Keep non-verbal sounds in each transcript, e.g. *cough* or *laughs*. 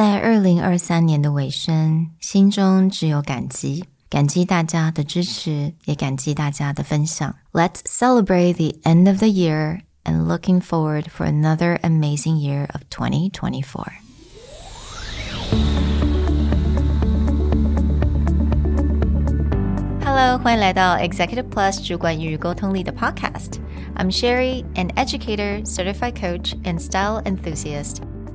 在二零二三年的尾声，心中只有感激，感激大家的支持，也感激大家的分享。Let's celebrate the end of the year and looking forward for another amazing year of 2024. Hello，欢迎来到 Executive Plus 主管与沟通力的 Podcast。I'm Sherry, an educator, certified coach, and style enthusiast.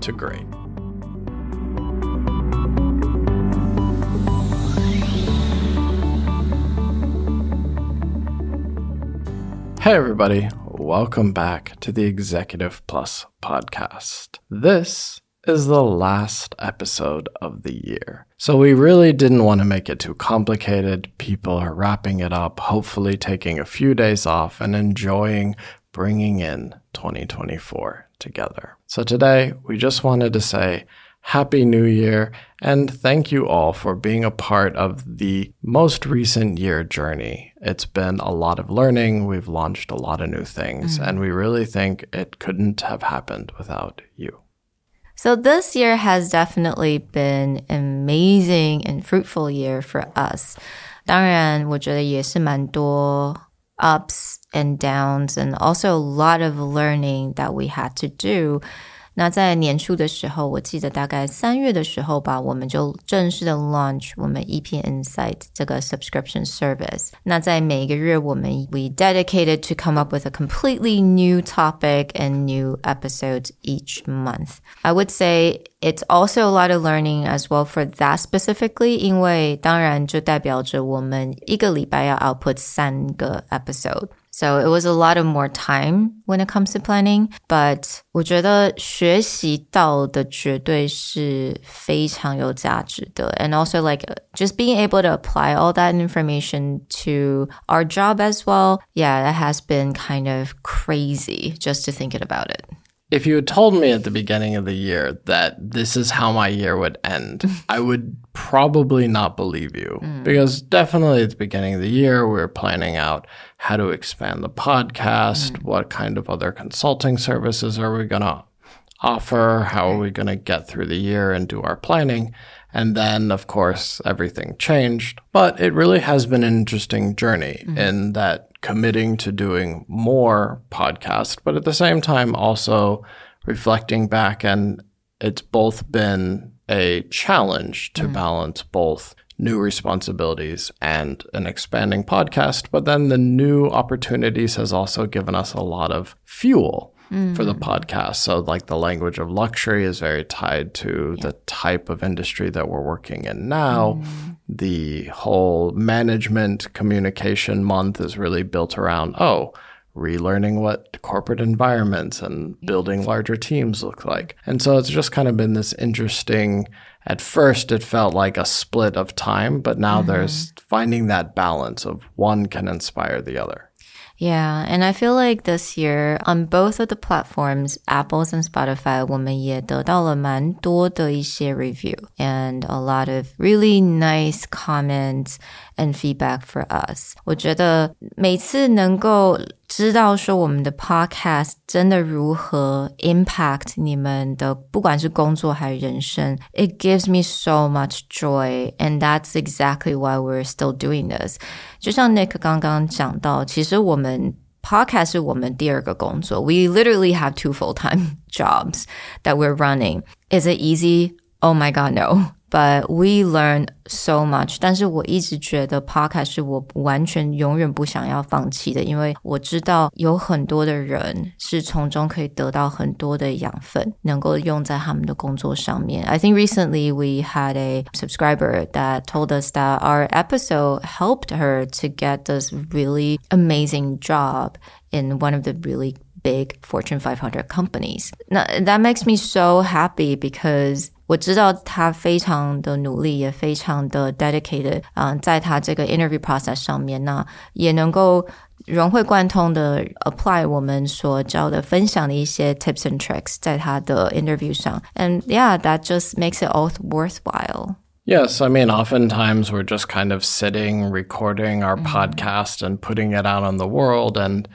to great. Hey, everybody. Welcome back to the Executive Plus podcast. This is the last episode of the year. So we really didn't want to make it too complicated. People are wrapping it up, hopefully taking a few days off and enjoying bringing in 2024 together. So today we just wanted to say Happy New Year and thank you all for being a part of the most recent year journey. It's been a lot of learning. We've launched a lot of new things, mm-hmm. and we really think it couldn't have happened without you. So this year has definitely been amazing and fruitful year for us. 当然，我觉得也是蛮多 ups and downs and also a lot of learning that we had to do. 那在年初的时候，我记得大概三月的时候吧，我们就正式的 launch 我们 EP Insight 这个 subscription service。那在每一个月，我们 we dedicated to come up with a completely new topic and new episodes each month. I would say it's also a lot of learning as well for that specifically，因为当然就代表着我们一个礼拜要 output 三个 episode。 so it was a lot of more time when it comes to planning, but 我觉得学习到的绝对是非常有价值的，and also like just being able to apply all that information to our job as well. Yeah, that has been kind of crazy just to thinking about it if you had told me at the beginning of the year that this is how my year would end, *laughs* I would probably not believe you. Mm. Because definitely at the beginning of the year, we were planning out how to expand the podcast, mm. what kind of other consulting services are we going to offer, how are we going to get through the year and do our planning. And then, of course, everything changed. But it really has been an interesting journey mm. in that committing to doing more podcasts, but at the same time also reflecting back and it's both been a challenge to mm. balance both new responsibilities and an expanding podcast, but then the new opportunities has also given us a lot of fuel mm. for the podcast. So, like the language of luxury is very tied to yeah. the type of industry that we're working in now. Mm. The whole management communication month is really built around, oh, relearning what corporate environments and building larger teams look like. And so it's just kind of been this interesting. At first, it felt like a split of time, but now mm-hmm. there's finding that balance of one can inspire the other. Yeah, and I feel like this year on both of the platforms, Apple's and Spotify, 我们也得到了蛮多的一些 review and a lot of really nice comments and feedback for us。我觉得每次能够 知道说我们的 podcast 真的如何 impact 你们的，不管是工作还是人生，it gives me so much joy, and that's exactly why we're still doing this。就像 Nick 刚刚讲到，其实我们 podcast 是我们第二个工作。We literally have two full time *laughs* jobs that we're running. Is it easy? Oh my god, no but we learn so much。但是我一直觉得 podcast 是我完全永远不想要放弃的，因为我知道有很多的人是从中可以得到很多的养分，能够用在他们的工作上面。I think recently we had a subscriber that told us that our episode helped her to get this really amazing job in one of the really big Fortune 500 companies. Now, that makes me so happy because 我知道他非常的努力，也非常的 dedicated，嗯，在他这个 interview process 上面，那也能够融会贯通的 apply 我们所教的分享的一些 tips and tricks 在他的 interview 上，and yeah, that just makes it all worthwhile. Yes, I mean, oftentimes we're just kind of sitting, recording our mm-hmm. podcast and putting it out on the world. And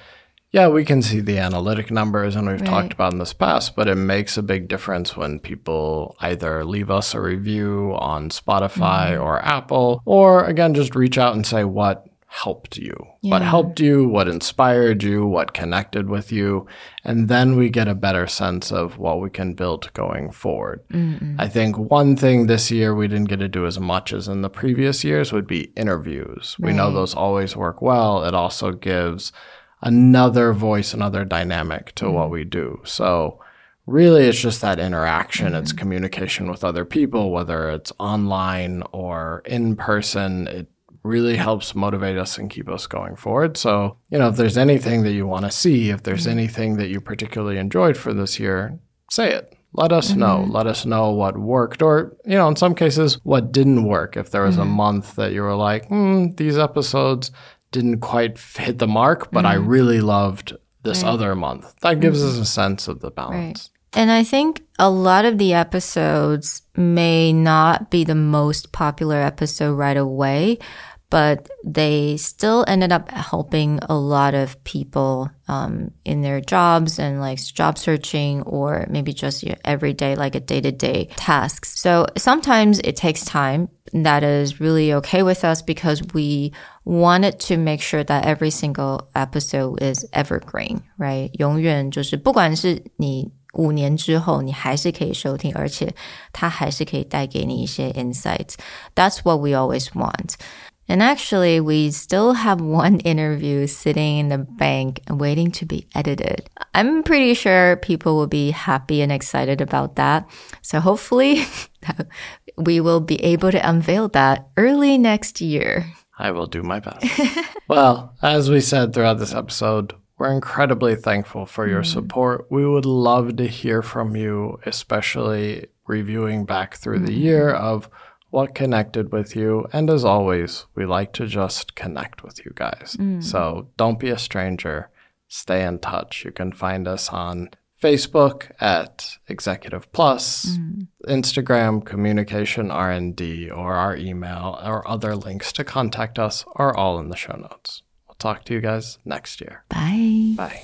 yeah, we can see the analytic numbers, and we've right. talked about in this past, but it makes a big difference when people either leave us a review on Spotify mm-hmm. or Apple, or again, just reach out and say what helped you, yeah. what helped you, what inspired you, what connected with you. And then we get a better sense of what we can build going forward. Mm-mm. I think one thing this year we didn't get to do as much as in the previous years would be interviews. Right. We know those always work well. It also gives another voice, another dynamic to mm. what we do. So, really it's just that interaction mm-hmm. it's communication with other people whether it's online or in person it really helps motivate us and keep us going forward. So, you know, if there's anything that you want to see, if there's mm-hmm. anything that you particularly enjoyed for this year, say it. Let us mm-hmm. know. Let us know what worked, or, you know, in some cases, what didn't work. If there was mm-hmm. a month that you were like, hmm, these episodes didn't quite hit the mark, but I mm-hmm. really loved this right. other month. That gives us mm-hmm. a sense of the balance. Right. And I think a lot of the episodes may not be the most popular episode right away, but they still ended up helping a lot of people um, in their jobs and like job searching or maybe just your everyday like a day-to-day tasks so sometimes it takes time that is really okay with us because we wanted to make sure that every single episode is evergreen right 永远就是不管是你五年之后，你还是可以收听，而且它还是可以带给你一些 insights. That's what we always want. And actually, we still have *laughs* one interview sitting in the bank and waiting to be edited. I'm pretty sure people will be happy and excited about that. So hopefully, *laughs* we will be able to unveil that early next year. I will do my best. *laughs* well, as we said throughout this episode, we're incredibly thankful for your mm. support. We would love to hear from you, especially reviewing back through mm. the year of what connected with you. And as always, we like to just connect with you guys. Mm. So don't be a stranger. Stay in touch. You can find us on Facebook at Executive Plus, mm. Instagram Communication R&D, or our email or other links to contact us are all in the show notes. We'll talk to you guys next year. Bye. Bye.